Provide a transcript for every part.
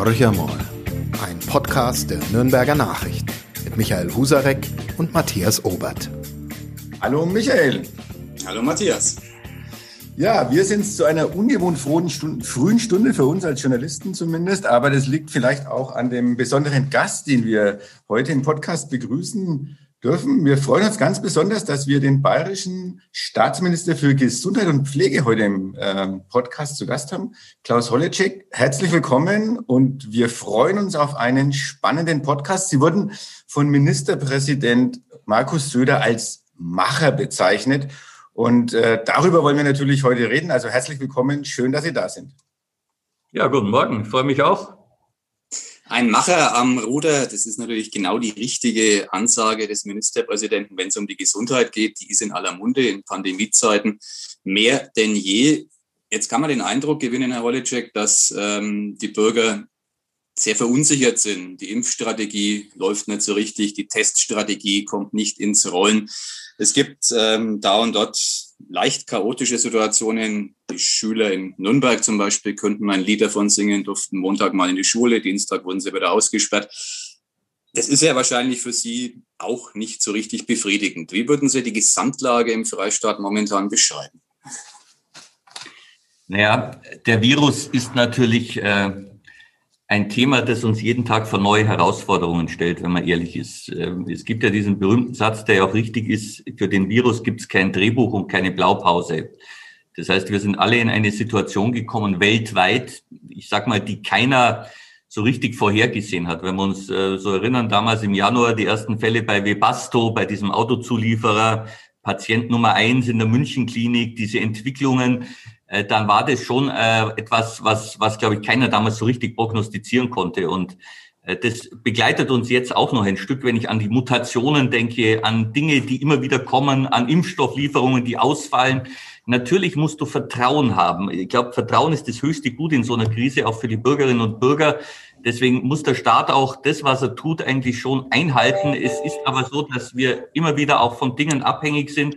Horcher mal, ein Podcast der Nürnberger Nachricht mit Michael Husarek und Matthias Obert. Hallo Michael. Hallo Matthias. Ja, wir sind zu einer ungewohnt frühen Stunde, frühen Stunde für uns als Journalisten zumindest, aber das liegt vielleicht auch an dem besonderen Gast, den wir heute im Podcast begrüßen dürfen. Wir freuen uns ganz besonders, dass wir den bayerischen Staatsminister für Gesundheit und Pflege heute im ähm, Podcast zu Gast haben, Klaus Holleczek. Herzlich willkommen und wir freuen uns auf einen spannenden Podcast. Sie wurden von Ministerpräsident Markus Söder als Macher bezeichnet und äh, darüber wollen wir natürlich heute reden. Also herzlich willkommen, schön, dass Sie da sind. Ja, guten Morgen, ich freue mich auch. Ein Macher am Ruder, das ist natürlich genau die richtige Ansage des Ministerpräsidenten, wenn es um die Gesundheit geht. Die ist in aller Munde in Pandemiezeiten mehr denn je. Jetzt kann man den Eindruck gewinnen, Herr Holleczek, dass ähm, die Bürger sehr verunsichert sind. Die Impfstrategie läuft nicht so richtig, die Teststrategie kommt nicht ins Rollen. Es gibt ähm, da und dort leicht chaotische Situationen. Die Schüler in Nürnberg zum Beispiel könnten ein Lied davon singen, durften Montag mal in die Schule, Dienstag wurden sie wieder ausgesperrt. Das ist ja wahrscheinlich für Sie auch nicht so richtig befriedigend. Wie würden Sie die Gesamtlage im Freistaat momentan beschreiben? Naja, der Virus ist natürlich äh, ein Thema, das uns jeden Tag vor neue Herausforderungen stellt, wenn man ehrlich ist. Ähm, es gibt ja diesen berühmten Satz, der ja auch richtig ist, für den Virus gibt es kein Drehbuch und keine Blaupause. Das heißt, wir sind alle in eine Situation gekommen, weltweit, ich sag mal, die keiner so richtig vorhergesehen hat. Wenn wir uns äh, so erinnern, damals im Januar die ersten Fälle bei Webasto, bei diesem Autozulieferer, Patient Nummer eins in der Münchenklinik, diese Entwicklungen, äh, dann war das schon äh, etwas, was, was glaube ich, keiner damals so richtig prognostizieren konnte. Und äh, das begleitet uns jetzt auch noch ein Stück, wenn ich an die Mutationen denke, an Dinge, die immer wieder kommen, an Impfstofflieferungen, die ausfallen. Natürlich musst du Vertrauen haben. Ich glaube, Vertrauen ist das höchste Gut in so einer Krise, auch für die Bürgerinnen und Bürger. Deswegen muss der Staat auch das, was er tut, eigentlich schon einhalten. Es ist aber so, dass wir immer wieder auch von Dingen abhängig sind,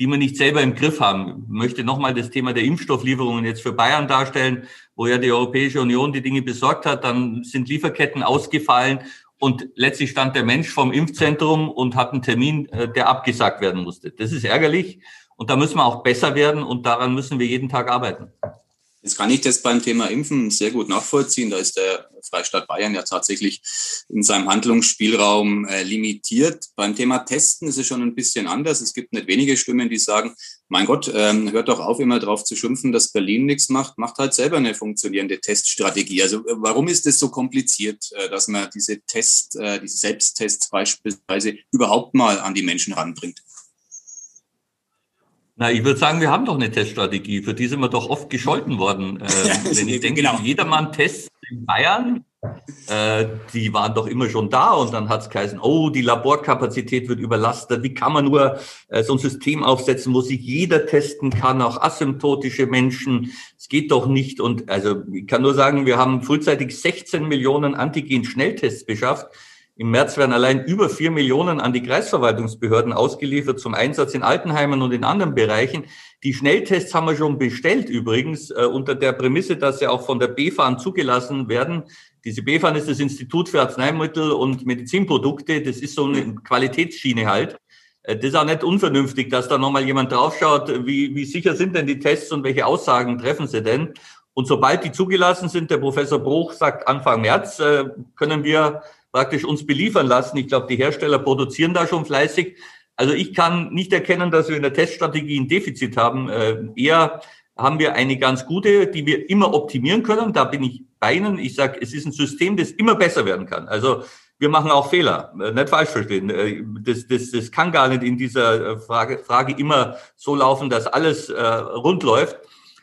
die wir nicht selber im Griff haben. Ich möchte nochmal das Thema der Impfstofflieferungen jetzt für Bayern darstellen, wo ja die Europäische Union die Dinge besorgt hat. Dann sind Lieferketten ausgefallen und letztlich stand der Mensch vom Impfzentrum und hat einen Termin, äh, der abgesagt werden musste. Das ist ärgerlich und da müssen wir auch besser werden und daran müssen wir jeden Tag arbeiten. Jetzt kann ich das beim Thema Impfen sehr gut nachvollziehen. Da ist der Freistaat Bayern ja tatsächlich in seinem Handlungsspielraum äh, limitiert. Beim Thema Testen ist es schon ein bisschen anders. Es gibt nicht wenige Stimmen, die sagen, mein Gott, ähm, hört doch auf, immer drauf zu schimpfen, dass Berlin nichts macht, macht halt selber eine funktionierende Teststrategie. Also äh, warum ist es so kompliziert, äh, dass man diese Test, äh, diese Selbsttests beispielsweise überhaupt mal an die Menschen ranbringt? Na, ich würde sagen, wir haben doch eine Teststrategie. Für die sind wir doch oft gescholten worden. Äh, wenn ich denke, genau. jedermann Tests in Bayern, äh, die waren doch immer schon da und dann hat es geheißen, oh, die Laborkapazität wird überlastet. Wie kann man nur äh, so ein System aufsetzen, wo sich jeder testen kann, auch asymptotische Menschen? Es geht doch nicht. Und also ich kann nur sagen, wir haben frühzeitig 16 Millionen Antigen-Schnelltests beschafft. Im März werden allein über vier Millionen an die Kreisverwaltungsbehörden ausgeliefert zum Einsatz in Altenheimen und in anderen Bereichen. Die Schnelltests haben wir schon bestellt übrigens, äh, unter der Prämisse, dass sie auch von der BfArM zugelassen werden. Diese BfArM ist das Institut für Arzneimittel und Medizinprodukte. Das ist so eine Qualitätsschiene halt. Äh, das ist auch nicht unvernünftig, dass da nochmal jemand draufschaut, wie, wie sicher sind denn die Tests und welche Aussagen treffen sie denn. Und sobald die zugelassen sind, der Professor Bruch sagt Anfang März, äh, können wir praktisch uns beliefern lassen. Ich glaube, die Hersteller produzieren da schon fleißig. Also ich kann nicht erkennen, dass wir in der Teststrategie ein Defizit haben. Äh, eher haben wir eine ganz gute, die wir immer optimieren können. Da bin ich bei Ihnen. Ich sage, es ist ein System, das immer besser werden kann. Also wir machen auch Fehler, äh, nicht falsch verstehen. Äh, das, das, das kann gar nicht in dieser Frage, Frage immer so laufen, dass alles äh, rund läuft.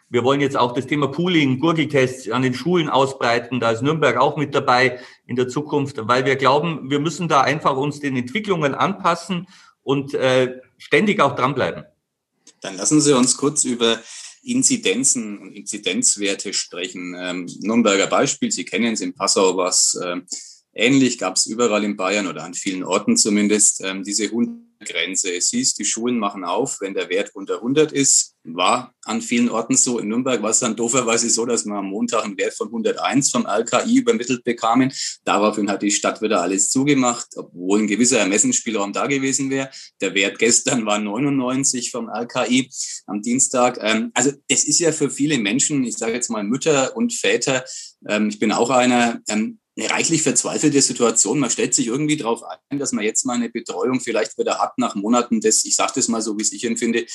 Wir wollen jetzt auch das Thema Pooling, Gurgeltests an den Schulen ausbreiten. Da ist Nürnberg auch mit dabei in der Zukunft, weil wir glauben, wir müssen da einfach uns den Entwicklungen anpassen und äh, ständig auch dranbleiben. Dann lassen Sie uns kurz über Inzidenzen und Inzidenzwerte sprechen. Ähm, Nürnberger Beispiel, Sie kennen es in Passau was äh, ähnlich, gab es überall in Bayern oder an vielen Orten zumindest. Ähm, diese 100 Grenze. Es hieß, die Schulen machen auf, wenn der Wert unter 100 ist. War an vielen Orten so. In Nürnberg war es dann dooferweise so, dass wir am Montag einen Wert von 101 vom RKI übermittelt bekamen. Daraufhin hat die Stadt wieder alles zugemacht, obwohl ein gewisser Ermessensspielraum da gewesen wäre. Der Wert gestern war 99 vom RKI am Dienstag. Ähm, also es ist ja für viele Menschen, ich sage jetzt mal Mütter und Väter, ähm, ich bin auch einer, ähm, eine reichlich verzweifelte Situation. Man stellt sich irgendwie darauf ein, dass man jetzt mal eine Betreuung vielleicht wieder hat nach Monaten des, ich sage das mal so, wie es ich empfinde,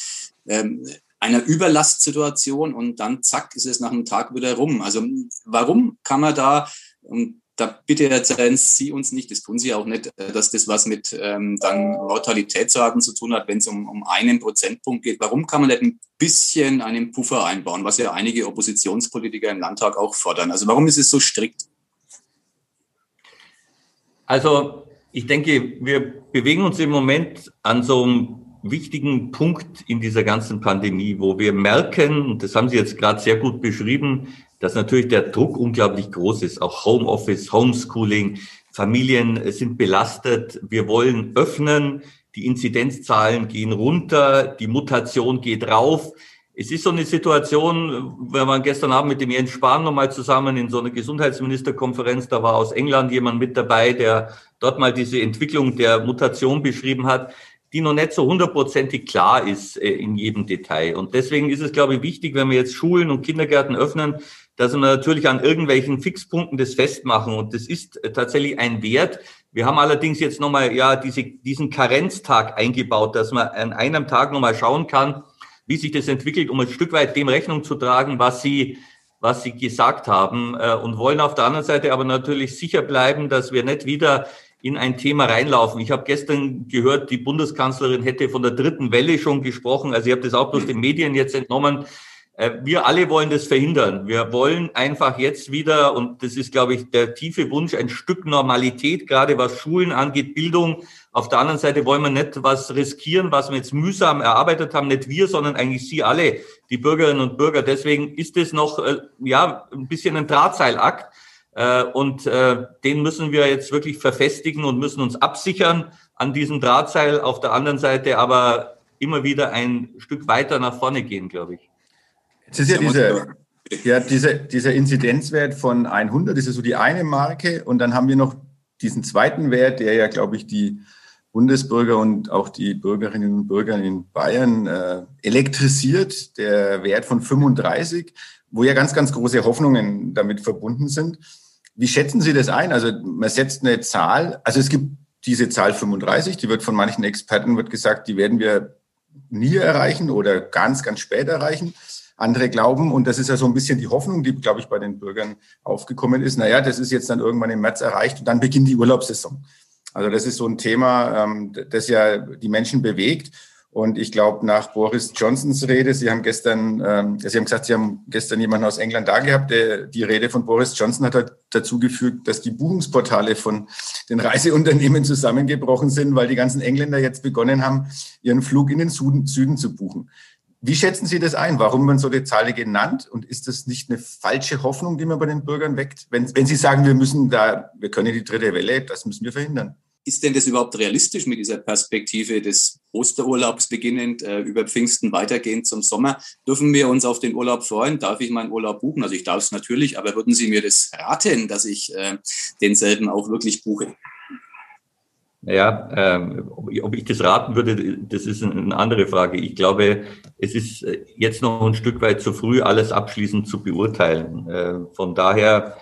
ähm, einer Überlastsituation und dann zack ist es nach einem Tag wieder rum. Also warum kann man da, und da bitte erzählen Sie uns nicht, das tun Sie auch nicht, äh, dass das was mit ähm, dann Mortalitätsraten zu tun hat, wenn es um, um einen Prozentpunkt geht. Warum kann man nicht ein bisschen einen Puffer einbauen, was ja einige Oppositionspolitiker im Landtag auch fordern? Also warum ist es so strikt? Also ich denke, wir bewegen uns im Moment an so einem wichtigen Punkt in dieser ganzen Pandemie, wo wir merken, und das haben Sie jetzt gerade sehr gut beschrieben, dass natürlich der Druck unglaublich groß ist. Auch Homeoffice, Homeschooling, Familien sind belastet. Wir wollen öffnen. Die Inzidenzzahlen gehen runter. Die Mutation geht rauf. Es ist so eine Situation, wenn man gestern Abend mit dem Jens Spahn nochmal zusammen in so einer Gesundheitsministerkonferenz, da war aus England jemand mit dabei, der dort mal diese Entwicklung der Mutation beschrieben hat, die noch nicht so hundertprozentig klar ist äh, in jedem Detail. Und deswegen ist es, glaube ich, wichtig, wenn wir jetzt Schulen und Kindergärten öffnen, dass wir natürlich an irgendwelchen Fixpunkten das festmachen. Und das ist äh, tatsächlich ein Wert. Wir haben allerdings jetzt nochmal ja diese, diesen Karenztag eingebaut, dass man an einem Tag nochmal schauen kann, wie sich das entwickelt, um ein Stück weit dem Rechnung zu tragen, was Sie, was Sie gesagt haben äh, und wollen auf der anderen Seite aber natürlich sicher bleiben, dass wir nicht wieder in ein Thema reinlaufen. Ich habe gestern gehört, die Bundeskanzlerin hätte von der dritten Welle schon gesprochen. Also ich habe das auch bloß den Medien jetzt entnommen. Äh, wir alle wollen das verhindern. Wir wollen einfach jetzt wieder, und das ist, glaube ich, der tiefe Wunsch, ein Stück Normalität, gerade was Schulen angeht, Bildung. Auf der anderen Seite wollen wir nicht was riskieren, was wir jetzt mühsam erarbeitet haben, nicht wir, sondern eigentlich Sie alle, die Bürgerinnen und Bürger. Deswegen ist es noch, äh, ja, ein bisschen ein Drahtseilakt. Äh, und den müssen wir jetzt wirklich verfestigen und müssen uns absichern an diesem Drahtseil. Auf der anderen Seite aber immer wieder ein Stück weiter nach vorne gehen, glaube ich. Es ist ja diese, ja, diese, dieser Inzidenzwert von 100, das ist so die eine Marke. Und dann haben wir noch diesen zweiten Wert, der ja, glaube ich, die Bundesbürger und auch die Bürgerinnen und Bürger in Bayern äh, elektrisiert, der Wert von 35, wo ja ganz, ganz große Hoffnungen damit verbunden sind. Wie schätzen Sie das ein? Also man setzt eine Zahl, also es gibt diese Zahl 35, die wird von manchen Experten wird gesagt, die werden wir nie erreichen oder ganz, ganz spät erreichen. Andere glauben, und das ist ja so ein bisschen die Hoffnung, die, glaube ich, bei den Bürgern aufgekommen ist, naja, das ist jetzt dann irgendwann im März erreicht und dann beginnt die Urlaubssaison. Also das ist so ein Thema, ähm, das ja die Menschen bewegt. Und ich glaube, nach Boris Johnsons Rede, Sie haben gestern, ähm, Sie haben gesagt, Sie haben gestern jemanden aus England da gehabt, der, die Rede von Boris Johnson hat halt dazu geführt, dass die Buchungsportale von den Reiseunternehmen zusammengebrochen sind, weil die ganzen Engländer jetzt begonnen haben, ihren Flug in den Süden, Süden zu buchen. Wie schätzen Sie das ein? Warum werden so die Zahlen genannt? Und ist das nicht eine falsche Hoffnung, die man bei den Bürgern weckt? Wenn, wenn Sie sagen, wir müssen da, wir können die dritte Welle, das müssen wir verhindern. Ist denn das überhaupt realistisch mit dieser Perspektive des Osterurlaubs beginnend, äh, über Pfingsten weitergehend zum Sommer? Dürfen wir uns auf den Urlaub freuen? Darf ich meinen Urlaub buchen? Also ich darf es natürlich, aber würden Sie mir das raten, dass ich äh, denselben auch wirklich buche? Ja, ähm, ob ich das raten würde, das ist eine andere Frage. Ich glaube, es ist äh, jetzt noch ein Stück weit zu früh, alles abschließend zu beurteilen. Äh, von daher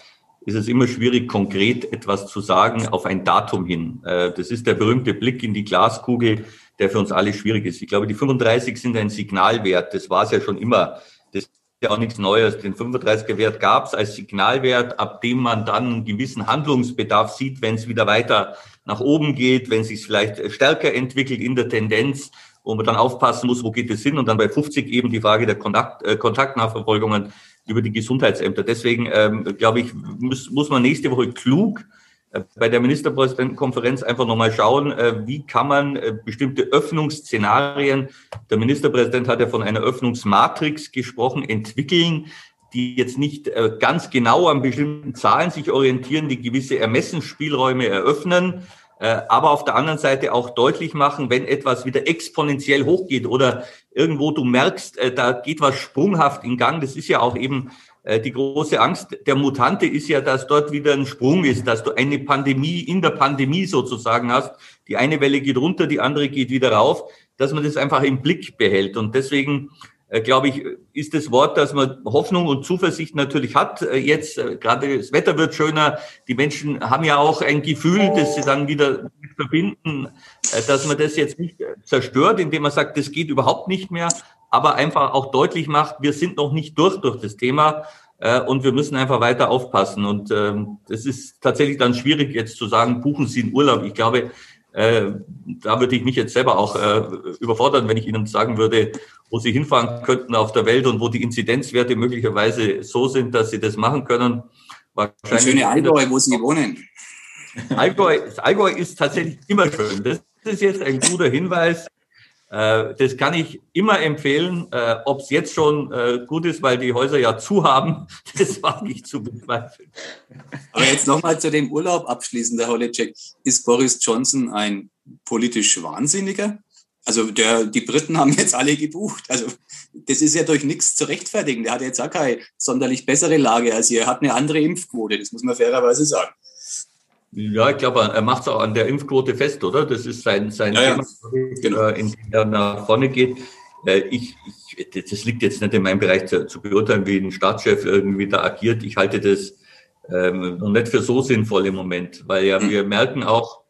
ist es immer schwierig, konkret etwas zu sagen auf ein Datum hin. Äh, das ist der berühmte Blick in die Glaskugel, der für uns alle schwierig ist. Ich glaube, die 35 sind ein Signalwert. Das war es ja schon immer. Das ist ja auch nichts Neues. Den 35er Wert gab es als Signalwert, ab dem man dann einen gewissen Handlungsbedarf sieht, wenn es wieder weiter nach oben geht, wenn es sich vielleicht stärker entwickelt in der Tendenz, wo man dann aufpassen muss, wo geht es hin und dann bei 50 eben die Frage der Kontakt, äh, Kontaktnachverfolgungen über die Gesundheitsämter. Deswegen ähm, glaube ich, muss, muss man nächste Woche klug äh, bei der Ministerpräsidentenkonferenz einfach nochmal schauen, äh, wie kann man äh, bestimmte Öffnungsszenarien, der Ministerpräsident hat ja von einer Öffnungsmatrix gesprochen, entwickeln, die jetzt nicht ganz genau an bestimmten Zahlen sich orientieren, die gewisse Ermessensspielräume eröffnen, aber auf der anderen Seite auch deutlich machen, wenn etwas wieder exponentiell hochgeht oder irgendwo du merkst, äh, da geht was sprunghaft in Gang. Das ist ja auch eben äh, die große Angst der Mutante ist ja, dass dort wieder ein Sprung ist, dass du eine Pandemie in der Pandemie sozusagen hast. Die eine Welle geht runter, die andere geht wieder rauf, dass man das einfach im Blick behält. Und deswegen äh, glaube ich, ist das Wort, dass man Hoffnung und Zuversicht natürlich hat. Äh, jetzt, äh, gerade das Wetter wird schöner. Die Menschen haben ja auch ein Gefühl, das sie dann wieder verbinden, dass man das jetzt nicht zerstört, indem man sagt, das geht überhaupt nicht mehr, aber einfach auch deutlich macht, wir sind noch nicht durch durch das Thema. Und wir müssen einfach weiter aufpassen. Und ähm, das ist tatsächlich dann schwierig, jetzt zu sagen, buchen Sie einen Urlaub. Ich glaube, äh, da würde ich mich jetzt selber auch äh, überfordern, wenn ich Ihnen sagen würde, wo Sie hinfahren könnten auf der Welt und wo die Inzidenzwerte möglicherweise so sind, dass Sie das machen können. Wahrscheinlich schöne Allgäu, wo Sie wohnen. Allgäu, das Allgäu ist tatsächlich immer schön. Das ist jetzt ein guter Hinweis. Äh, das kann ich immer empfehlen. Äh, Ob es jetzt schon äh, gut ist, weil die Häuser ja zu haben, das wage ich zu bezweifeln. Aber jetzt nochmal zu dem Urlaub abschließend, Herr Holecek. Ist Boris Johnson ein politisch Wahnsinniger? Also der, die Briten haben jetzt alle gebucht. Also das ist ja durch nichts zu rechtfertigen. Der hat jetzt auch keine sonderlich bessere Lage als ihr. Er hat eine andere Impfquote, das muss man fairerweise sagen. Ja, ich glaube, er macht es auch an der Impfquote fest, oder? Das ist sein, sein ja, Thema, ja. Genau. in dem er nach vorne geht. Äh, ich, ich, das liegt jetzt nicht in meinem Bereich zu, zu, beurteilen, wie ein Staatschef irgendwie da agiert. Ich halte das ähm, noch nicht für so sinnvoll im Moment, weil ja wir merken auch,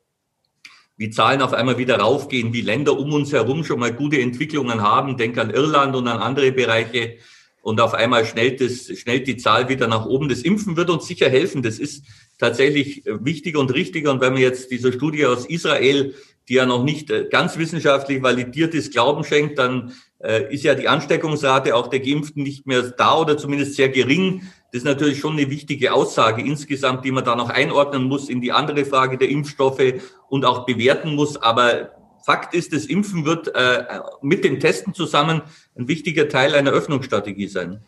wie Zahlen auf einmal wieder raufgehen, wie Länder um uns herum schon mal gute Entwicklungen haben. Denk an Irland und an andere Bereiche. Und auf einmal schnellt, das, schnellt die Zahl wieder nach oben. Das Impfen wird uns sicher helfen. Das ist tatsächlich äh, wichtiger und richtiger. Und wenn man jetzt dieser Studie aus Israel, die ja noch nicht äh, ganz wissenschaftlich validiert ist, Glauben schenkt, dann äh, ist ja die Ansteckungsrate auch der Geimpften nicht mehr da oder zumindest sehr gering. Das ist natürlich schon eine wichtige Aussage insgesamt, die man da noch einordnen muss in die andere Frage der Impfstoffe und auch bewerten muss. Aber Fakt ist, das Impfen wird äh, mit dem Testen zusammen ein wichtiger Teil einer Öffnungsstrategie sein.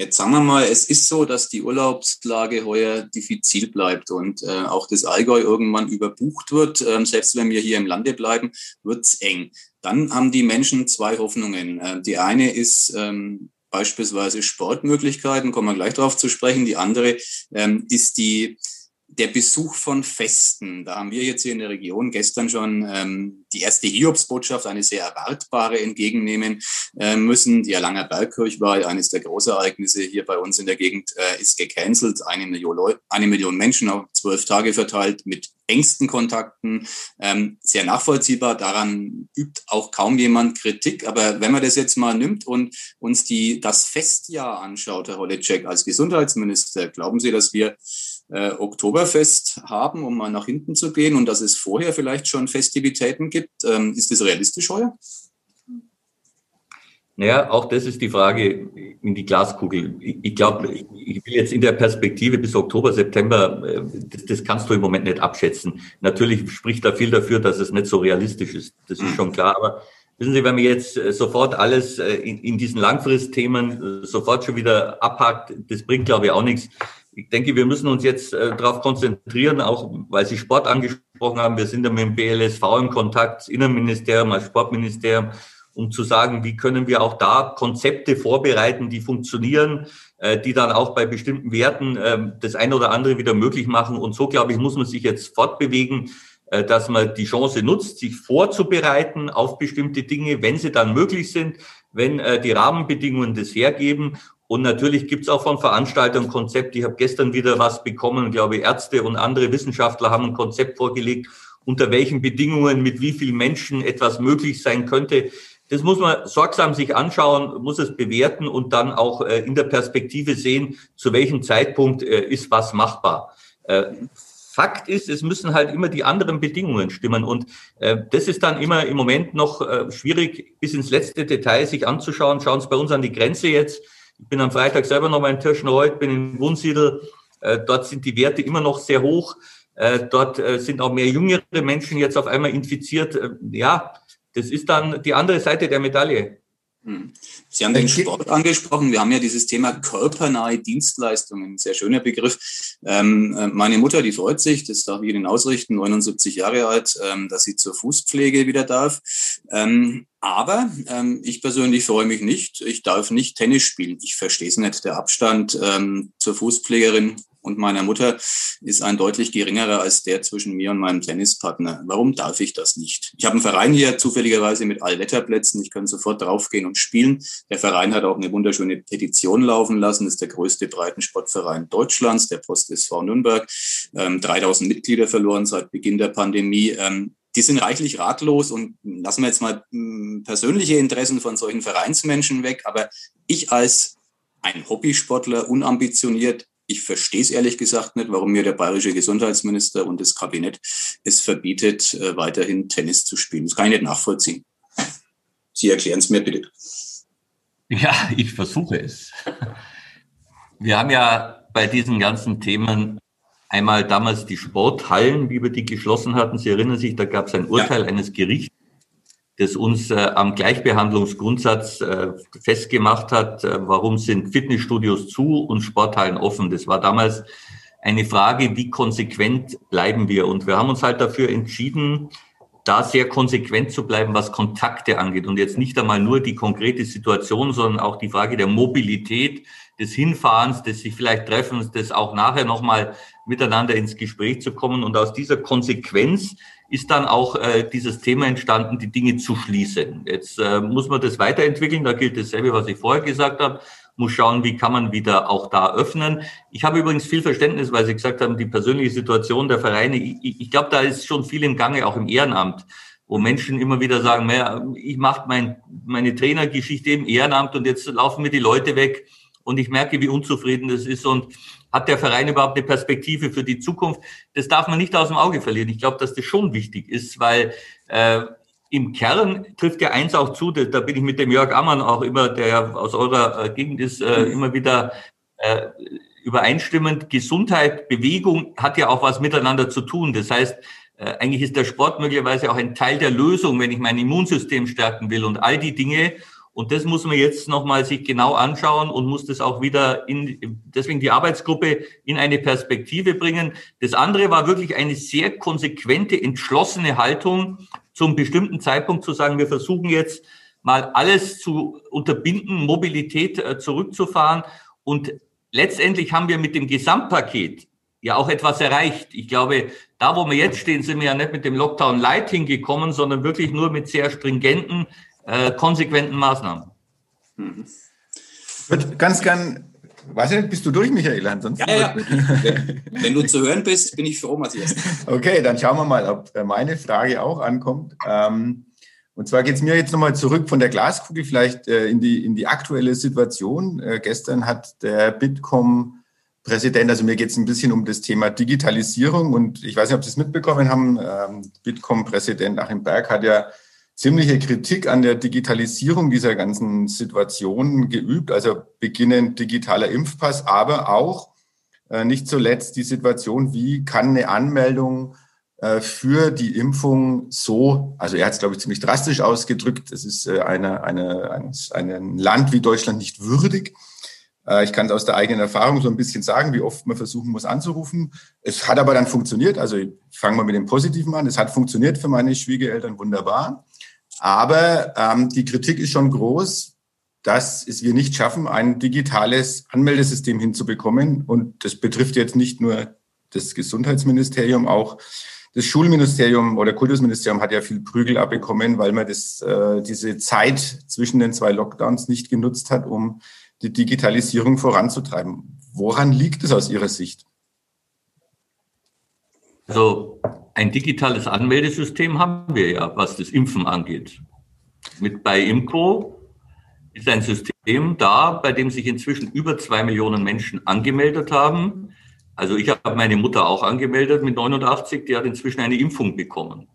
Jetzt sagen wir mal, es ist so, dass die Urlaubslage heuer diffizil bleibt und äh, auch das Allgäu irgendwann überbucht wird. Ähm, selbst wenn wir hier im Lande bleiben, wird's eng. Dann haben die Menschen zwei Hoffnungen. Äh, die eine ist ähm, beispielsweise Sportmöglichkeiten, kommen wir gleich darauf zu sprechen. Die andere ähm, ist die der Besuch von Festen. Da haben wir jetzt hier in der Region gestern schon ähm, die erste Hiobsbotschaft, eine sehr erwartbare, entgegennehmen äh, müssen. Die Erlanger Bergkirch war eines der Großereignisse hier bei uns in der Gegend, äh, ist gecancelt. Eine Million, Leute, eine Million Menschen auf zwölf Tage verteilt mit engsten Kontakten. Ähm, sehr nachvollziehbar. Daran übt auch kaum jemand Kritik. Aber wenn man das jetzt mal nimmt und uns die, das Festjahr anschaut, Herr Holecek, als Gesundheitsminister, glauben Sie, dass wir äh, Oktoberfest haben, um mal nach hinten zu gehen und dass es vorher vielleicht schon Festivitäten gibt. Ähm, ist das realistisch heuer? Naja, auch das ist die Frage in die Glaskugel. Ich, glaube, ich will jetzt in der Perspektive bis Oktober, September, äh, das, das, kannst du im Moment nicht abschätzen. Natürlich spricht da viel dafür, dass es nicht so realistisch ist. Das ist schon klar. Aber wissen Sie, wenn man jetzt äh, sofort alles äh, in, in diesen Langfristthemen sofort schon wieder abhakt, das bringt, glaube ich, auch nichts ich denke, wir müssen uns jetzt äh, darauf konzentrieren, auch weil Sie Sport angesprochen haben. Wir sind ja mit dem BLSV im Kontakt, Innenministerium, als Sportministerium, um zu sagen, wie können wir auch da Konzepte vorbereiten, die funktionieren, äh, die dann auch bei bestimmten Werten äh, das eine oder andere wieder möglich machen. Und so, glaube ich, muss man sich jetzt fortbewegen, äh, dass man die Chance nutzt, sich vorzubereiten auf bestimmte Dinge, wenn sie dann möglich sind, wenn äh, die Rahmenbedingungen das hergeben und natürlich gibt es auch von Veranstaltern Konzepte. Ich habe gestern wieder was bekommen, glaube ich, Ärzte und andere Wissenschaftler haben ein Konzept vorgelegt, unter welchen Bedingungen, mit wie vielen Menschen etwas möglich sein könnte. Das muss man sorgsam sich anschauen, muss es bewerten und dann auch äh, in der Perspektive sehen, zu welchem Zeitpunkt äh, ist was machbar. Äh, Fakt ist, es müssen halt immer die anderen Bedingungen stimmen. Und das ist dann immer im Moment noch schwierig, bis ins letzte Detail sich anzuschauen. Schauen Sie bei uns an die Grenze jetzt. Ich bin am Freitag selber noch mal in Tirschenreuth, bin in Wunsiedel. Äh, dort sind die Werte immer noch sehr hoch. Äh, dort äh, sind auch mehr jüngere Menschen jetzt auf einmal infiziert. ja, das ist dann die andere Seite der Medaille. Hm. Sie haben den Sport angesprochen. Wir haben ja dieses Thema körpernahe Dienstleistungen, ein sehr schöner Begriff. Ähm, äh, meine Mutter, die freut sich, das darf ich Ihnen ausrichten, 79 Jahre alt, ähm, dass sie zur Fußpflege wieder darf. Ähm, aber ich persönlich freue mich nicht. Ich darf nicht Tennis spielen. Ich verstehe es nicht. Der Abstand zur Fußpflegerin und meiner Mutter ist ein deutlich geringerer als der zwischen mir und meinem Tennispartner. Warum darf ich das nicht? Ich habe einen Verein hier zufälligerweise mit Allwetterplätzen. Ich kann sofort draufgehen und spielen. Der Verein hat auch eine wunderschöne Petition laufen lassen. Das ist der größte Breitensportverein Deutschlands, der Post SV Nürnberg. Ähm, 3000 Mitglieder verloren seit Beginn der Pandemie. Ähm, die sind reichlich ratlos und lassen wir jetzt mal hm, persönliche Interessen von solchen Vereinsmenschen weg. Aber ich als ein Hobbysportler, unambitioniert, ich verstehe es ehrlich gesagt nicht, warum mir der bayerische Gesundheitsminister und das Kabinett es verbietet, äh, weiterhin Tennis zu spielen. Das kann ich nicht nachvollziehen. Sie erklären es mir bitte. Ja, ich versuche es. Wir haben ja bei diesen ganzen Themen einmal damals die Sporthallen, wie wir die geschlossen hatten. Sie erinnern sich, da gab es ein Urteil ja. eines Gerichts, das uns äh, am Gleichbehandlungsgrundsatz äh, festgemacht hat, äh, warum sind Fitnessstudios zu und Sporthallen offen. Das war damals eine Frage, wie konsequent bleiben wir. Und wir haben uns halt dafür entschieden, da sehr konsequent zu bleiben, was Kontakte angeht. Und jetzt nicht einmal nur die konkrete Situation, sondern auch die Frage der Mobilität, des Hinfahrens, des sich vielleicht Treffens, des auch nachher nochmal miteinander ins Gespräch zu kommen. Und aus dieser Konsequenz ist dann auch äh, dieses Thema entstanden, die Dinge zu schließen. Jetzt äh, muss man das weiterentwickeln. Da gilt dasselbe, was ich vorher gesagt habe. Muss schauen, wie kann man wieder auch da öffnen. Ich habe übrigens viel Verständnis, weil Sie gesagt haben, die persönliche Situation der Vereine. Ich, ich glaube, da ist schon viel im Gange, auch im Ehrenamt, wo Menschen immer wieder sagen, ich mache mein, meine Trainergeschichte im Ehrenamt und jetzt laufen mir die Leute weg und ich merke, wie unzufrieden das ist und hat der Verein überhaupt eine Perspektive für die Zukunft? Das darf man nicht aus dem Auge verlieren. Ich glaube, dass das schon wichtig ist, weil äh, im Kern trifft ja eins auch zu, da bin ich mit dem Jörg Ammann auch immer, der aus eurer äh, Gegend ist, äh, immer wieder äh, übereinstimmend. Gesundheit, Bewegung hat ja auch was miteinander zu tun. Das heißt, äh, eigentlich ist der Sport möglicherweise auch ein Teil der Lösung, wenn ich mein Immunsystem stärken will und all die Dinge. Und das muss man jetzt nochmal sich genau anschauen und muss das auch wieder in, deswegen die Arbeitsgruppe in eine Perspektive bringen. Das andere war wirklich eine sehr konsequente, entschlossene Haltung, zum bestimmten Zeitpunkt zu sagen, wir versuchen jetzt mal alles zu unterbinden, Mobilität äh, zurückzufahren. Und letztendlich haben wir mit dem Gesamtpaket ja auch etwas erreicht. Ich glaube, da, wo wir jetzt stehen, sind wir ja nicht mit dem Lockdown Light hingekommen, sondern wirklich nur mit sehr stringenten, äh, konsequenten Maßnahmen. Mhm. Wird ganz gern, weiß ich nicht, bist du durch, Michael? Ansonsten ja, ja. Wenn, wenn, du zu hören bist, bin ich froh, Matthias. Okay, dann schauen wir mal, ob äh, meine Frage auch ankommt. Ähm, und zwar geht es mir jetzt nochmal zurück von der Glaskugel vielleicht äh, in, die, in die aktuelle Situation. Äh, gestern hat der Bitkom Präsident, also mir geht es ein bisschen um das Thema Digitalisierung und ich weiß nicht, ob Sie es mitbekommen haben, ähm, Bitkom-Präsident Achim Berg hat ja ziemliche Kritik an der Digitalisierung dieser ganzen Situation geübt, also beginnend digitaler Impfpass, aber auch äh, nicht zuletzt die Situation, wie kann eine Anmeldung äh, für die Impfung so, also er hat es, glaube ich, ziemlich drastisch ausgedrückt, es ist äh, eine, eine, ein, ein Land wie Deutschland nicht würdig. Äh, ich kann es aus der eigenen Erfahrung so ein bisschen sagen, wie oft man versuchen muss anzurufen. Es hat aber dann funktioniert. Also fangen wir mit dem Positiven an. Es hat funktioniert für meine Schwiegereltern wunderbar. Aber ähm, die Kritik ist schon groß, dass es wir nicht schaffen, ein digitales Anmeldesystem hinzubekommen. Und das betrifft jetzt nicht nur das Gesundheitsministerium, auch das Schulministerium oder Kultusministerium hat ja viel Prügel abbekommen, weil man das, äh, diese Zeit zwischen den zwei Lockdowns nicht genutzt hat, um die Digitalisierung voranzutreiben. Woran liegt es aus Ihrer Sicht? Also ein digitales Anmeldesystem haben wir ja, was das Impfen angeht. Mit bei Imco ist ein System da, bei dem sich inzwischen über zwei Millionen Menschen angemeldet haben. Also ich habe meine Mutter auch angemeldet mit 89, die hat inzwischen eine Impfung bekommen.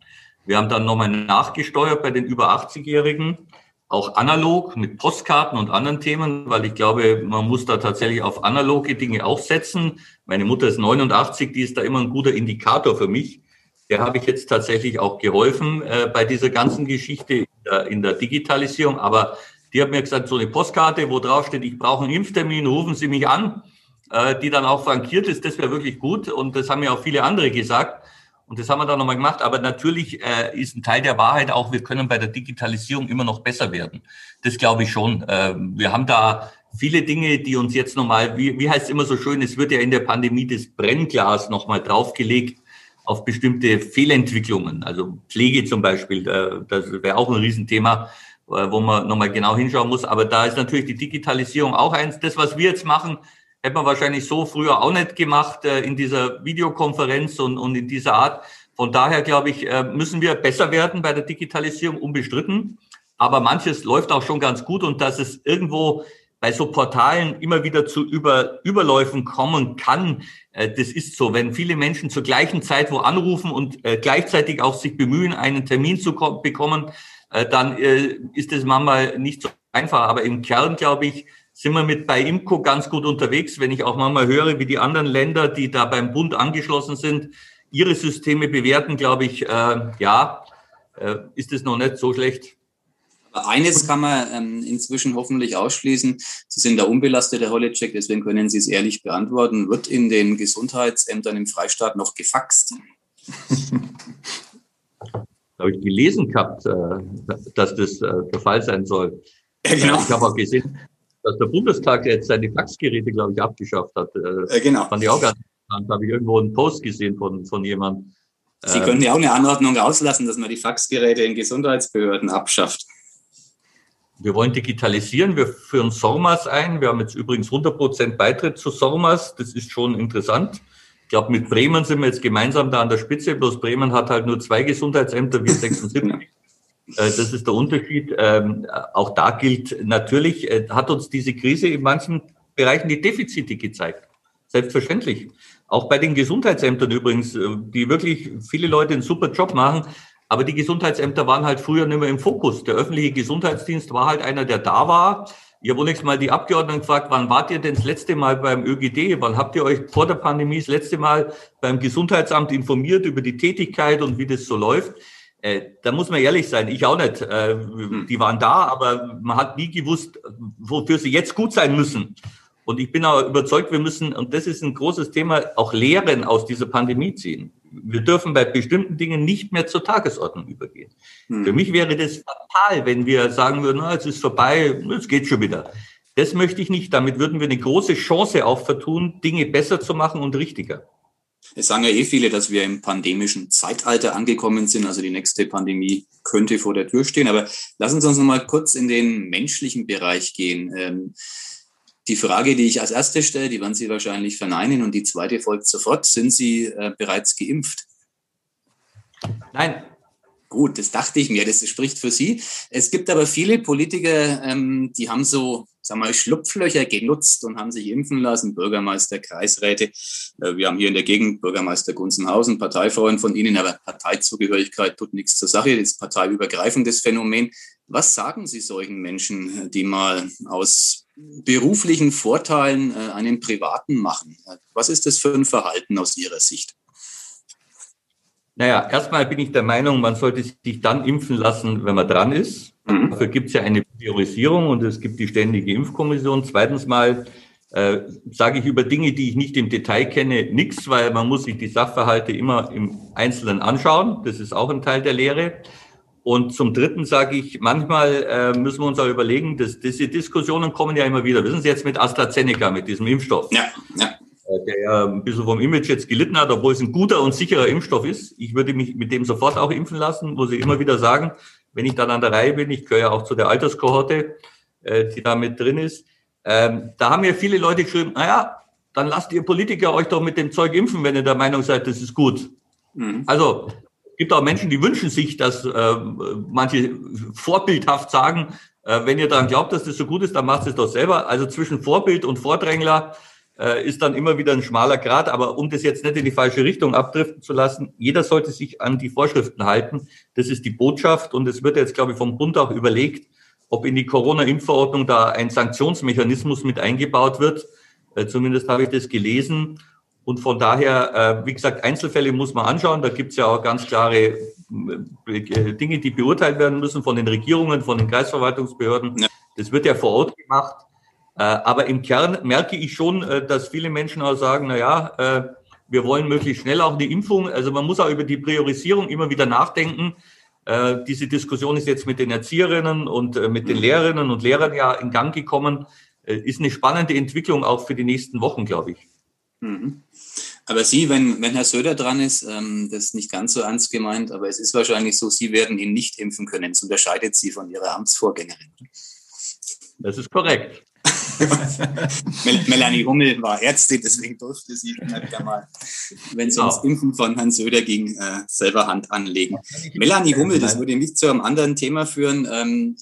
Wir haben dann nochmal nachgesteuert bei den über 80-Jährigen auch analog mit Postkarten und anderen Themen, weil ich glaube, man muss da tatsächlich auf analoge Dinge auch setzen. Meine Mutter ist 89, die ist da immer ein guter Indikator für mich. Der habe ich jetzt tatsächlich auch geholfen äh, bei dieser ganzen Geschichte in der, in der Digitalisierung. Aber Die hat mir gesagt, so eine Postkarte, wo drauf steht, ich brauche einen Impftermin, rufen Sie mich an, äh, die dann auch frankiert ist, das wäre wirklich gut. Und das haben mir auch viele andere gesagt. Und das haben wir dann nochmal gemacht. Aber natürlich äh, ist ein Teil der Wahrheit auch, wir können bei der Digitalisierung immer noch besser werden. Das glaube ich schon. Äh, wir haben da viele Dinge, die uns jetzt nochmal, wie, wie heißt es immer so schön, es wird ja in der Pandemie das Brennglas nochmal draufgelegt auf bestimmte Fehlentwicklungen. Also Pflege zum Beispiel, äh, das wäre auch ein Riesenthema, äh, wo man nochmal genau hinschauen muss. Aber da ist natürlich die Digitalisierung auch eins. Das, was wir jetzt machen, hätte man wahrscheinlich so früher auch nicht gemacht äh, in dieser Videokonferenz und, und in dieser Art. Von daher glaube ich, müssen wir besser werden bei der Digitalisierung, unbestritten. Aber manches läuft auch schon ganz gut und dass es irgendwo bei so Portalen immer wieder zu Über Überläufen kommen kann. Äh, das ist so, wenn viele Menschen zur gleichen Zeit wo anrufen und äh, gleichzeitig auch sich bemühen, einen Termin zu bekommen, äh, dann ist das manchmal nicht so einfach. Aber im Kern, glaube ich, sind wir mit bei IMCO ganz gut unterwegs. Wenn ich auch manchmal höre, wie die anderen Länder, die da beim Bund angeschlossen sind, ihre Systeme bewerten, glaube ich, ja, ist es noch nicht so schlecht. Eines kann man ähm, inzwischen hoffentlich ausschließen. Sie sind der unbelastete Hollecheck, deswegen können Sie es ehrlich beantworten. Wird in den Gesundheitsämtern im Freistaat noch gefaxt? habe ich gelesen gehabt, äh, dass das äh, der Fall sein soll. Ja, genau. Ich habe auch gesehen, dass der Bundestag jetzt seine Faxgeräte, glaube ich, abgeschafft hat. Ja, genau. Fand ich auch ganz interessant. Habe ich irgendwo einen Post gesehen von, von jemandem. Sie können ja auch eine Anordnung rauslassen, dass man die Faxgeräte in Gesundheitsbehörden abschafft. Wir wollen digitalisieren, wir führen SORMAS ein. Wir haben jetzt übrigens 100 Prozent Beitritt zu SORMAS. Das ist schon interessant. Ich glaube, mit Bremen sind wir jetzt gemeinsam da an der Spitze. Bloß Bremen hat halt nur zwei Gesundheitsämter, wir 76. Äh, das ist der Unterschied. Ähm, auch da gilt natürlich, äh, hat uns diese Krise in manchen Bereichen die Defizite gezeigt. Selbstverständlich. Auch bei den Gesundheitsämtern übrigens, äh, die wirklich viele Leute einen super Job machen. Aber die Gesundheitsämter waren halt früher nicht mehr im Fokus. Der öffentliche Gesundheitsdienst war halt einer, der da war. Ich habe nächstes Mal die Abgeordneten gefragt, wann wart ihr denn das letzte Mal beim ÖGD? Wann habt ihr euch vor der Pandemie das letzte Mal beim Gesundheitsamt informiert über die Tätigkeit und wie das so läuft? Äh, da muss man ehrlich sein, ich auch nicht. Äh, die waren da, aber man hat nie gewusst, wofür sie jetzt gut sein müssen. Und ich bin auch überzeugt, wir müssen, und das ist ein großes Thema, auch Lehren aus dieser Pandemie ziehen wir dürfen bei bestimmten Dingen nicht mehr zur Tagesordnung übergehen. Hm. Für mich wäre das fatal, wenn wir sagen würden, na, es ist vorbei, es geht schon wieder. Das möchte ich nicht. Damit würden wir eine große Chance auch vertun, Dinge besser zu machen und richtiger. Es sagen ja eh viele, dass wir im pandemischen Zeitalter angekommen sind. Also die nächste Pandemie könnte vor der Tür stehen. Aber lassen Sie uns noch mal kurz in den menschlichen Bereich gehen. Ähm, die Frage, die ich als erste stelle, die werden Sie wahrscheinlich verneinen und die zweite folgt sofort. Sind Sie äh, bereits geimpft? Nein. Gut, das dachte ich mir, das spricht für Sie. Es gibt aber viele Politiker, ähm, die haben so, sagen wir mal, Schlupflöcher genutzt und haben sich impfen lassen. Bürgermeister, Kreisräte. Äh, wir haben hier in der Gegend Bürgermeister Gunzenhausen, Parteifreund von Ihnen, aber Parteizugehörigkeit tut nichts zur Sache. Das ist parteiübergreifendes Phänomen. Was sagen Sie solchen Menschen, die mal aus beruflichen Vorteilen äh, einen privaten machen. Was ist das für ein Verhalten aus Ihrer Sicht? Naja, erstmal bin ich der Meinung, man sollte sich dann impfen lassen, wenn man dran ist. Mhm. Dafür gibt es ja eine Priorisierung und es gibt die ständige Impfkommission. Zweitens mal äh, sage ich über Dinge, die ich nicht im Detail kenne, nichts, weil man muss sich die Sachverhalte immer im Einzelnen anschauen. Das ist auch ein Teil der Lehre. Und zum Dritten sage ich, manchmal äh, müssen wir uns auch überlegen, dass diese Diskussionen kommen ja immer wieder. Wissen Sie jetzt mit AstraZeneca, mit diesem Impfstoff? Ja, ja. Äh, der ja ein bisschen vom Image jetzt gelitten hat, obwohl es ein guter und sicherer Impfstoff ist. Ich würde mich mit dem sofort auch impfen lassen, muss ich immer wieder sagen, wenn ich dann an der Reihe bin. Ich gehöre ja auch zu der Alterskohorte, äh, die da mit drin ist. Ähm, da haben mir viele Leute geschrieben, naja, dann lasst ihr Politiker euch doch mit dem Zeug impfen, wenn ihr der Meinung seid, das ist gut. Mhm. Also gibt auch Menschen, die wünschen sich, dass äh, manche vorbildhaft sagen, äh, wenn ihr daran glaubt, dass das so gut ist, dann macht es doch selber. Also zwischen Vorbild und Vordrängler äh, ist dann immer wieder ein schmaler Grad. Aber um das jetzt nicht in die falsche Richtung abdriften zu lassen, jeder sollte sich an die Vorschriften halten. Das ist die Botschaft. Und es wird jetzt, glaube ich, vom Bund auch überlegt, ob in die Corona-Impfverordnung da ein Sanktionsmechanismus mit eingebaut wird. Äh, zumindest habe ich das gelesen. Und von daher, äh, wie gesagt, Einzelfälle muss man anschauen. Da gibt es ja auch ganz klare äh, Dinge, die beurteilt werden müssen von den Regierungen, von den Kreisverwaltungsbehörden. Ja. Das wird ja vor Ort gemacht. Äh, aber im Kern merke ich schon, dass viele Menschen auch sagen, na ja, wir wollen möglichst schnell auch die Impfung. Also man muss auch über die Priorisierung immer wieder nachdenken. Diese Diskussion ist jetzt mit den Erzieherinnen und mit den Lehrerinnen und Lehrern ja in Gang gekommen. Ist eine spannende Entwicklung auch für die nächsten Wochen, glaube ich. Mhm. Aber Sie, wenn, wenn Herr Söder dran ist, ähm, das ist nicht ganz so ernst gemeint, aber es ist wahrscheinlich so, Sie werden ihn nicht impfen können. Das unterscheidet Sie von Ihrer Amtsvorgängerin. Das ist korrekt. Melanie Hummel war Ärztin, deswegen durfte sie wieder mal, wenn es ums Impfen von Herrn Söder ging, äh, selber Hand anlegen. Melanie Hummel, das würde mich zu einem anderen Thema führen. Ähm,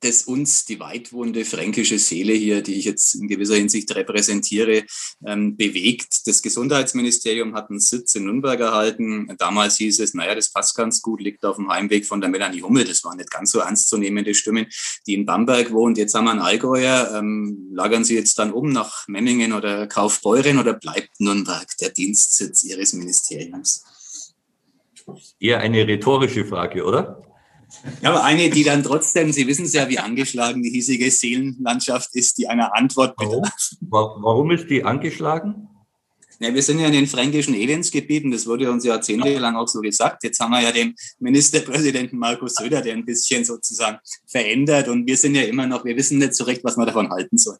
das uns die weitwohnende fränkische Seele hier, die ich jetzt in gewisser Hinsicht repräsentiere, ähm, bewegt. Das Gesundheitsministerium hat einen Sitz in Nürnberg erhalten. Damals hieß es, naja, das passt ganz gut, liegt auf dem Heimweg von der Melanie Hummel. Das waren nicht ganz so ernstzunehmende Stimmen, die in Bamberg wohnt. Jetzt haben wir einen Allgäuer. Ähm, lagern Sie jetzt dann um nach Memmingen oder Kaufbeuren oder bleibt Nürnberg der Dienstsitz Ihres Ministeriums? Eher eine rhetorische Frage, oder? Ja, aber eine, die dann trotzdem, Sie wissen es ja, wie angeschlagen die hiesige Seelenlandschaft ist, die einer Antwort bedarf. Warum, warum ist die angeschlagen? Ja, wir sind ja in den fränkischen Elendsgebieten, das wurde uns jahrzehntelang auch so gesagt. Jetzt haben wir ja den Ministerpräsidenten Markus Söder, der ein bisschen sozusagen verändert und wir sind ja immer noch, wir wissen nicht so recht, was wir davon halten sollen.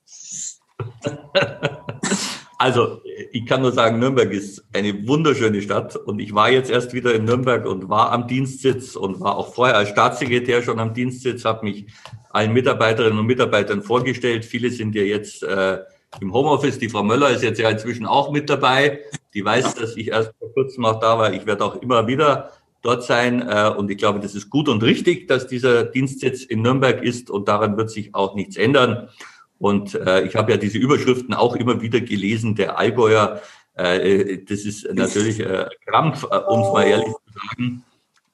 Also, ich kann nur sagen, Nürnberg ist eine wunderschöne Stadt und ich war jetzt erst wieder in Nürnberg und war am Dienstsitz und war auch vorher als Staatssekretär schon am Dienstsitz, habe mich allen Mitarbeiterinnen und Mitarbeitern vorgestellt. Viele sind ja jetzt äh, im Homeoffice. Die Frau Möller ist jetzt ja inzwischen auch mit dabei. Die weiß, dass ich erst vor kurzem auch da war. Ich werde auch immer wieder dort sein. Äh, und ich glaube, das ist gut und richtig, dass dieser Dienstsitz in Nürnberg ist und daran wird sich auch nichts ändern. Und äh, ich habe ja diese Überschriften auch immer wieder gelesen, der Allgäuer, äh, das ist natürlich äh, Krampf, äh, um es mal ehrlich zu sagen.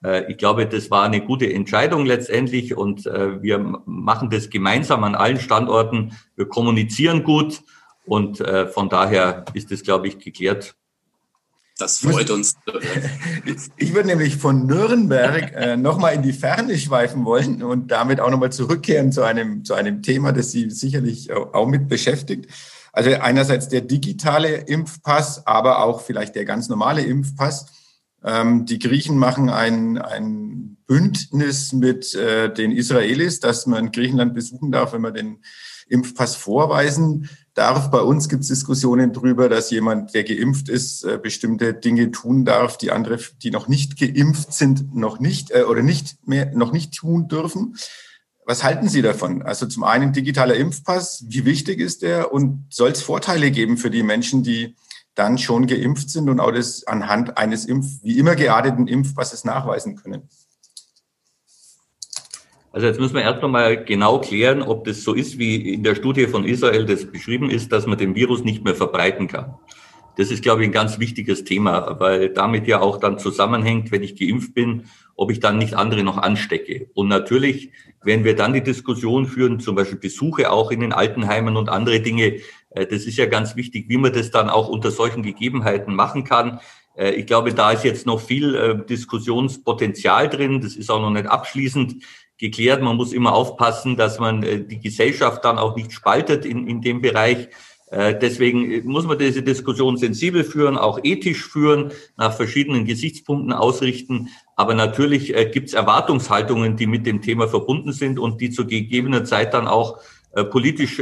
Äh, ich glaube, das war eine gute Entscheidung letztendlich und äh, wir machen das gemeinsam an allen Standorten. Wir kommunizieren gut und äh, von daher ist es, glaube ich, geklärt. Das freut uns. Ich würde nämlich von Nürnberg äh, nochmal in die Ferne schweifen wollen und damit auch nochmal zurückkehren zu einem, zu einem Thema, das Sie sicherlich auch mit beschäftigt. Also einerseits der digitale Impfpass, aber auch vielleicht der ganz normale Impfpass. Ähm, die Griechen machen ein, ein Bündnis mit äh, den Israelis, dass man Griechenland besuchen darf, wenn man den Impfpass vorweisen darf. Bei uns gibt es Diskussionen darüber, dass jemand, der geimpft ist, äh, bestimmte Dinge tun darf, die andere, die noch nicht geimpft sind, noch nicht äh, oder nicht mehr noch nicht tun dürfen. Was halten Sie davon? Also zum einen digitaler Impfpass, wie wichtig ist der und soll es Vorteile geben für die Menschen, die dann schon geimpft sind und auch das anhand eines Impf wie immer gearteten Impfpasses nachweisen können? Also jetzt müssen wir erst einmal genau klären, ob das so ist, wie in der Studie von Israel das beschrieben ist, dass man den Virus nicht mehr verbreiten kann. Das ist, glaube ich, ein ganz wichtiges Thema, weil damit ja auch dann zusammenhängt, wenn ich geimpft bin, ob ich dann nicht andere noch anstecke. Und natürlich werden wir dann die Diskussion führen, zum Beispiel Besuche auch in den Altenheimen und andere Dinge. Äh, das ist ja ganz wichtig, wie man das dann auch unter solchen Gegebenheiten machen kann. Äh, ich glaube, da ist jetzt noch viel äh, Diskussionspotenzial drin. Das ist auch noch nicht abschließend geklärt. Man muss immer aufpassen, dass man äh, die Gesellschaft dann auch nicht spaltet in, in dem Bereich. Äh, deswegen äh, muss man diese Diskussion sensibel führen, auch ethisch führen, nach verschiedenen Gesichtspunkten ausrichten. Aber natürlich gibt es Erwartungshaltungen, die mit dem Thema verbunden sind und die zu gegebener Zeit dann auch politisch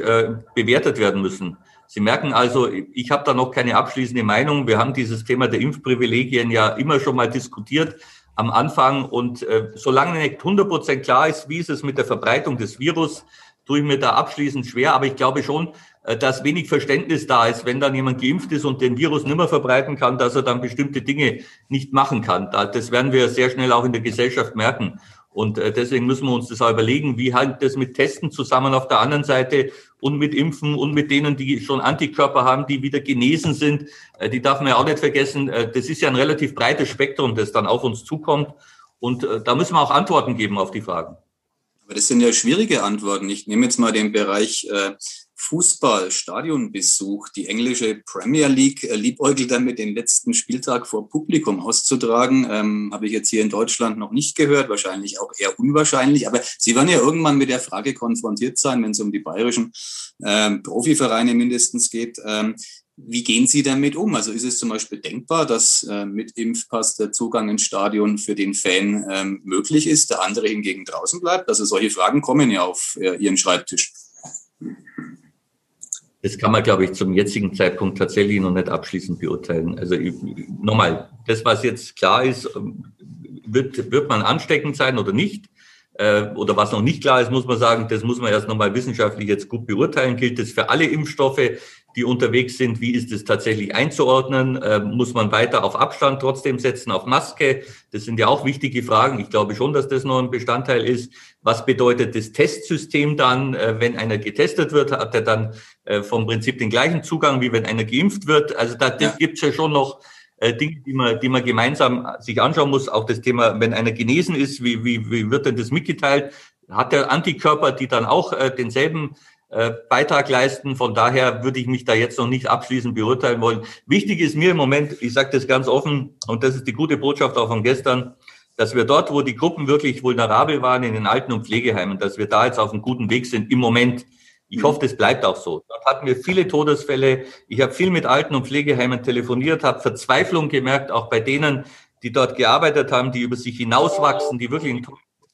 bewertet werden müssen. Sie merken also, ich habe da noch keine abschließende Meinung. Wir haben dieses Thema der Impfprivilegien ja immer schon mal diskutiert am Anfang. Und äh, solange nicht 100 Prozent klar ist, wie ist es mit der Verbreitung des Virus, tue ich mir da abschließend schwer. Aber ich glaube schon, äh, dass wenig Verständnis da ist, wenn dann jemand geimpft ist und den Virus nimmer verbreiten kann, dass er dann bestimmte Dinge nicht machen kann. Das werden wir sehr schnell auch in der Gesellschaft merken. Und äh, deswegen müssen wir uns das auch überlegen, wie hängt das mit Testen zusammen auf der anderen Seite und mit Impfen und mit denen, die schon Antikörper haben, die wieder genesen sind. Äh, die darf man ja auch nicht vergessen. Äh, das ist ja ein relativ breites Spektrum, das dann auf uns zukommt. Und da müssen wir auch Antworten geben auf die Fragen. Aber das sind ja schwierige Antworten. Ich nehme jetzt mal den Bereich Fußball-Stadionbesuch. Die englische Premier League äh, liebäugelt damit, den letzten Spieltag vor Publikum auszutragen. Ähm, Habe ich jetzt hier in Deutschland noch nicht gehört, wahrscheinlich auch eher unwahrscheinlich. Aber Sie werden ja irgendwann mit der Frage konfrontiert sein, wenn es um die bayerischen ähm, Profivereine mindestens geht. Ähm, wie gehen Sie damit um? Also ist es zum Beispiel denkbar, dass äh, mit Impfpass der Zugang ins Stadion für den Fan ähm, möglich ist, der andere hingegen draußen bleibt? Also solche Fragen kommen ja auf äh, Ihren Schreibtisch. Das kann man, glaube ich, zum jetzigen Zeitpunkt tatsächlich noch nicht abschließend beurteilen. Also nochmal, das, was jetzt klar ist, wird, wird man ansteckend sein oder nicht? Äh, oder was noch nicht klar ist, muss man sagen, das muss man erst nochmal wissenschaftlich jetzt gut beurteilen. Gilt das für alle Impfstoffe? Die unterwegs sind, wie ist es tatsächlich einzuordnen? Äh, muss man weiter auf Abstand trotzdem setzen, auf Maske? Das sind ja auch wichtige Fragen. Ich glaube schon, dass das noch ein Bestandteil ist. Was bedeutet das Testsystem dann, äh, wenn einer getestet wird? Hat er dann äh, vom Prinzip den gleichen Zugang, wie wenn einer geimpft wird? Also da ja. gibt es ja schon noch äh, Dinge, die man, die man gemeinsam sich anschauen muss. Auch das Thema, wenn einer genesen ist, wie, wie, wie wird denn das mitgeteilt? Hat der Antikörper, die dann auch denselben Beitrag leisten. Von daher würde ich mich da jetzt noch nicht abschließend beurteilen wollen. Wichtig ist mir im Moment, ich sage das ganz offen, und das ist die gute Botschaft auch von gestern, dass wir dort, wo die Gruppen wirklich vulnerabel waren, in den Alten- und Pflegeheimen, dass wir da jetzt auf einem guten Weg sind im Moment. Ich hoffe, das bleibt auch so. Dort hatten wir viele Todesfälle. Ich habe viel mit Alten- und Pflegeheimen telefoniert, habe Verzweiflung gemerkt, auch bei denen, die dort gearbeitet haben, die über sich hinauswachsen, die wirklich einen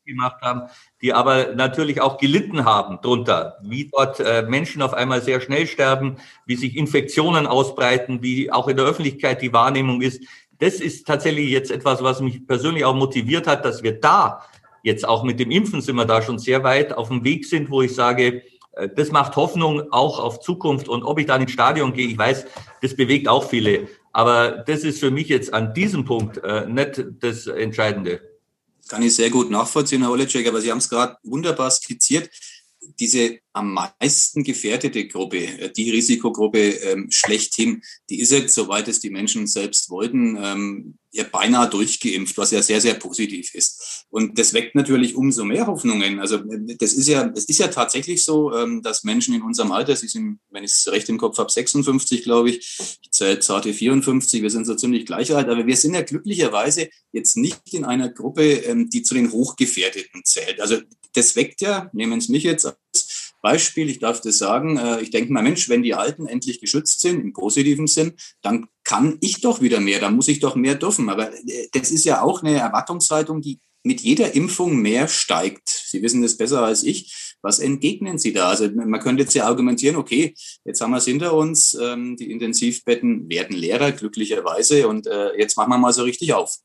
gemacht haben, die aber natürlich auch gelitten haben drunter, wie dort äh, Menschen auf einmal sehr schnell sterben, wie sich Infektionen ausbreiten, wie auch in der Öffentlichkeit die Wahrnehmung ist. Das ist tatsächlich jetzt etwas, was mich persönlich auch motiviert hat, dass wir da jetzt auch mit dem Impfen sind wir da schon sehr weit auf dem Weg sind, wo ich sage, äh, das macht Hoffnung auch auf Zukunft. Und ob ich dann ins Stadion gehe, ich weiß, das bewegt auch viele. Aber das ist für mich jetzt an diesem Punkt äh, nicht das Entscheidende. Kann ich sehr gut nachvollziehen, Herr Olecek, aber Sie haben es gerade wunderbar skizziert. Diese am meisten gefährdete Gruppe, äh, die Risikogruppe ähm, schlechthin, die ist jetzt, soweit es die Menschen selbst wollten, ähm, ja beinahe durchgeimpft, was ja sehr, sehr positiv ist. Und das weckt natürlich umso mehr Hoffnungen. Also das ist ja, es ist ja tatsächlich so, ähm, dass Menschen in unserem Alter, sie sind, wenn ich es recht im Kopf habe, 56, glaube ich, ich zähle zarte 54, wir sind so ziemlich gleich alt, aber wir sind ja glücklicherweise jetzt nicht in einer Gruppe, ähm, die zu den Hochgefährdeten zählt. Also das weckt ja, nehmen es mich jetzt als Beispiel, ich darf das sagen, äh, ich denke mal, Mensch, wenn die Alten endlich geschützt sind, im positiven Sinn, dann kann ich doch wieder mehr, dann muss ich doch mehr dürfen. Aber äh, das ist ja auch eine Erwartungshaltung, die mit jeder Impfung mehr steigt. Sie wissen das besser als ich. Was entgegnen Sie da? Also man könnte jetzt ja argumentieren, okay, jetzt haben wir es hinter uns, ähm, die Intensivbetten werden leerer, glücklicherweise, und äh, jetzt machen wir mal so richtig auf.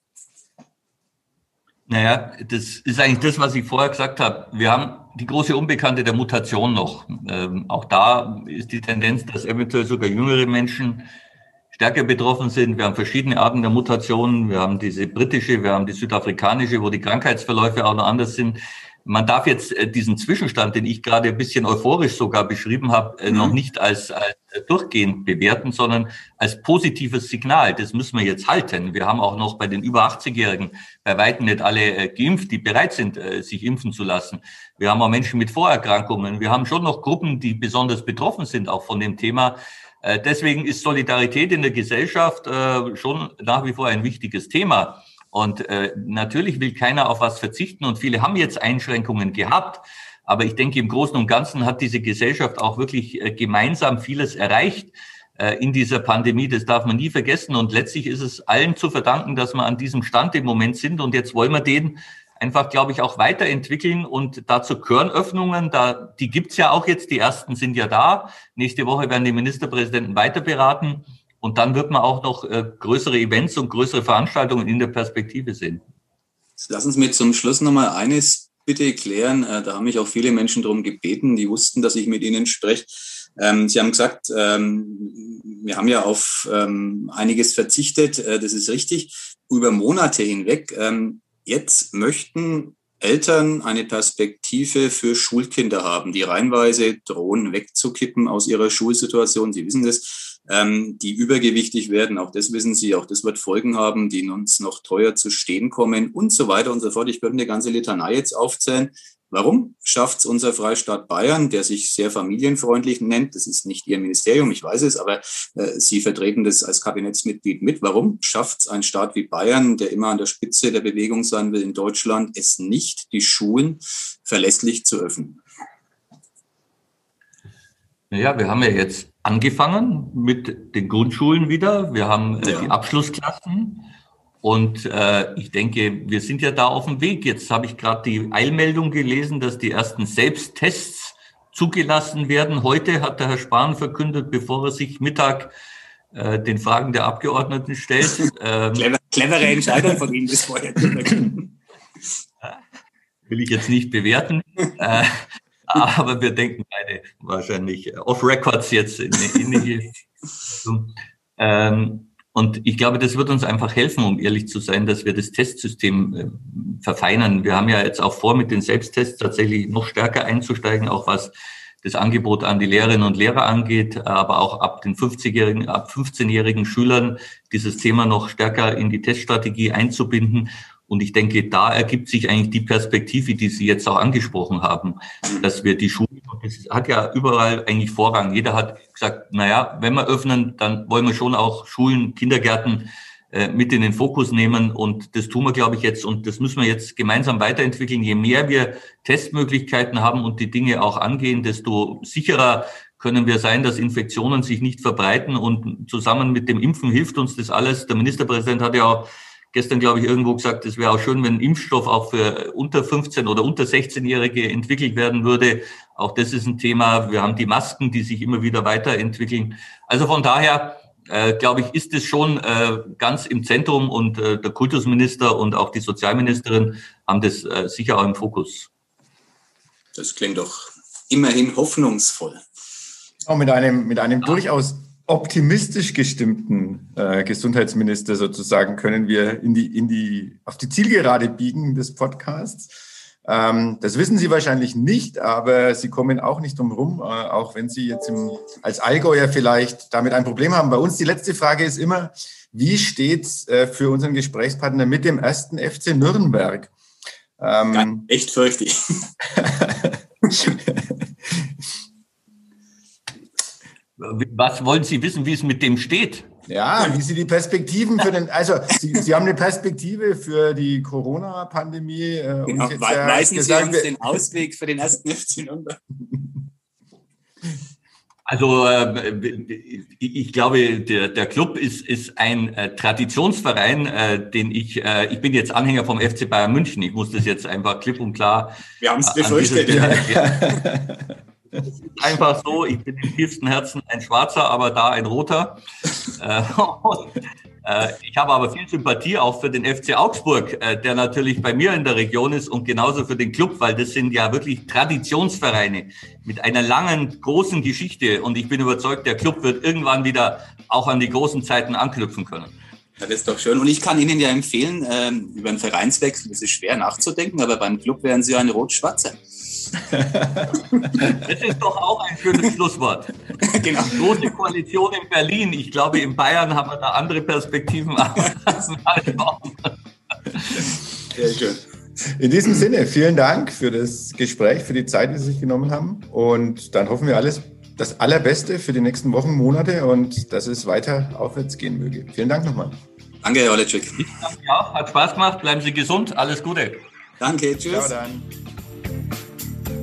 Naja, das ist eigentlich das, was ich vorher gesagt habe. Wir haben die große Unbekannte der Mutation noch. Ähm, auch da ist die Tendenz, dass eventuell sogar jüngere Menschen stärker betroffen sind. Wir haben verschiedene Arten der Mutationen. Wir haben diese britische, wir haben die südafrikanische, wo die Krankheitsverläufe auch noch anders sind. Man darf jetzt äh, diesen Zwischenstand, den ich gerade ein bisschen euphorisch sogar beschrieben habe, äh, mhm. noch nicht als, als durchgehend bewerten, sondern als positives Signal. Das müssen wir jetzt halten. Wir haben auch noch bei den über 80-Jährigen bei weitem nicht alle äh, geimpft, die bereit sind, sich impfen zu lassen. Wir haben auch Menschen mit Vorerkrankungen. Wir haben schon noch Gruppen, die besonders betroffen sind, auch von dem Thema. Deswegen ist Solidarität in der Gesellschaft schon nach wie vor ein wichtiges Thema. Und äh, natürlich will keiner auf was verzichten und viele haben jetzt Einschränkungen gehabt. Aber ich denke, im Großen und Ganzen hat diese Gesellschaft auch wirklich äh, gemeinsam vieles erreicht äh, in dieser Pandemie. Das darf man nie vergessen. Und letztlich ist es allen zu verdanken, dass wir an diesem Stand im Moment sind. Und jetzt wollen wir den einfach, glaube ich, auch weiterentwickeln und dazu Körnöffnungen, da, die gibt's ja auch jetzt, die ersten sind ja da. Nächste Woche werden die Ministerpräsidenten weiter beraten. Und dann wird man auch noch äh, größere Events und größere Veranstaltungen in der Perspektive sehen. Lassen Sie mir zum Schluss nochmal eines bitte klären. Äh, da haben mich auch viele Menschen darum gebeten, die wussten, dass ich mit Ihnen spreche. Ähm, Sie haben gesagt, ähm, wir haben ja auf ähm, einiges verzichtet, äh, das ist richtig, über Monate hinweg. Ähm, jetzt möchten Eltern eine Perspektive für Schulkinder haben, die reinweise drohen wegzukippen aus ihrer Schulsituation. Sie wissen das ähm, die übergewichtig werden. Auch das wissen Sie, auch das wird Folgen haben, die uns noch teuer zu stehen kommen und so weiter und so fort. Ich könnte eine ganze Litanei jetzt aufzählen. Warum schafft es unser Freistaat Bayern, der sich sehr familienfreundlich nennt? Das ist nicht Ihr Ministerium, ich weiß es, aber äh, Sie vertreten das als Kabinettsmitglied mit. Warum schafft es ein Staat wie Bayern, der immer an der Spitze der Bewegung sein will in Deutschland, es nicht, die Schulen verlässlich zu öffnen? Naja, wir haben ja jetzt angefangen mit den Grundschulen wieder. Wir haben äh, ja. die Abschlussklassen. Und äh, ich denke, wir sind ja da auf dem Weg. Jetzt habe ich gerade die Eilmeldung gelesen, dass die ersten Selbsttests zugelassen werden. Heute hat der Herr Spahn verkündet, bevor er sich Mittag äh, den Fragen der Abgeordneten stellt. Ähm, Clever, clevere Entscheidung von Ihnen bis vorher. Will ich jetzt nicht bewerten. Äh, aber wir denken beide wahrscheinlich off Records jetzt in ähnliche. ähm, und ich glaube, das wird uns einfach helfen, um ehrlich zu sein, dass wir das Testsystem äh, verfeinern. Wir haben ja jetzt auch vor, mit den Selbsttests tatsächlich noch stärker einzusteigen, auch was das Angebot an die Lehrerinnen und Lehrer angeht, aber auch ab den 50-jährigen, ab 15-jährigen Schülern dieses Thema noch stärker in die Teststrategie einzubinden. Und ich denke, da ergibt sich eigentlich die Perspektive, die Sie jetzt auch angesprochen haben, dass wir die Schulen, das hat ja überall eigentlich Vorrang. Jeder hat gesagt, naja, wenn wir öffnen, dann wollen wir schon auch Schulen, Kindergärten äh, mit in den Fokus nehmen. Und das tun wir, glaube ich, jetzt. Und das müssen wir jetzt gemeinsam weiterentwickeln. Je mehr wir Testmöglichkeiten haben und die Dinge auch angehen, desto sicherer können wir sein, dass Infektionen sich nicht verbreiten. Und zusammen mit dem Impfen hilft uns das alles. Der Ministerpräsident hat ja auch gestern, glaube ich, irgendwo gesagt, es wäre auch schön, wenn ein Impfstoff auch für unter 15 oder unter 16-Jährige entwickelt werden würde. Auch das ist ein Thema. Wir haben die Masken, die sich immer wieder weiterentwickeln. Also von daher, äh, glaube ich, ist es schon äh, ganz im Zentrum und äh, der Kultusminister und auch die Sozialministerin haben das äh, sicher auch im Fokus. Das klingt doch immerhin hoffnungsvoll. Auch mit einem, mit einem durchaus optimistisch gestimmten äh, Gesundheitsminister sozusagen können wir in die, in die, auf die Zielgerade biegen des Podcasts. Ähm, das wissen Sie wahrscheinlich nicht, aber Sie kommen auch nicht drum rum, äh, auch wenn Sie jetzt im, als Allgäuer vielleicht damit ein Problem haben. Bei uns die letzte Frage ist immer, wie steht's äh, für unseren Gesprächspartner mit dem ersten FC Nürnberg? Ähm, ja, echt fürchtig. Was wollen Sie wissen, wie es mit dem steht? Ja, wie Sie die Perspektiven für den, also Sie, Sie haben eine Perspektive für die Corona-Pandemie. Äh, genau, ja weisen gesagt, Sie uns den Ausweg für den ersten FC Nürnberg. Also äh, ich glaube, der, der Club ist, ist ein äh, Traditionsverein, äh, den ich, äh, ich bin jetzt Anhänger vom FC Bayern München. Ich muss das jetzt einfach klipp und klar. Wir haben es befürchtet. Ja. einfach so, ich bin im tiefsten Herzen ein Schwarzer, aber da ein Roter. Äh, äh, ich habe aber viel Sympathie auch für den FC Augsburg, äh, der natürlich bei mir in der Region ist und genauso für den Club, weil das sind ja wirklich Traditionsvereine mit einer langen, großen Geschichte. Und ich bin überzeugt, der Club wird irgendwann wieder auch an die großen Zeiten anknüpfen können. Das ist doch schön. Und ich kann Ihnen ja empfehlen, ähm, über einen Vereinswechsel, das ist schwer nachzudenken, aber beim Club wären Sie eine Rot-Schwarze. Das ist doch auch ein schönes Schlusswort. Genau. Große Koalition in Berlin. Ich glaube, in Bayern haben wir da andere Perspektiven. Sehr schön. In diesem Sinne, vielen Dank für das Gespräch, für die Zeit, die Sie sich genommen haben. Und dann hoffen wir alles, das Allerbeste für die nächsten Wochen, Monate und dass es weiter aufwärts gehen möge. Vielen Dank nochmal. Danke, Herr Olecek. Ich danke auch. Hat Spaß gemacht. Bleiben Sie gesund. Alles Gute. Danke. Tschüss. Ciao dann.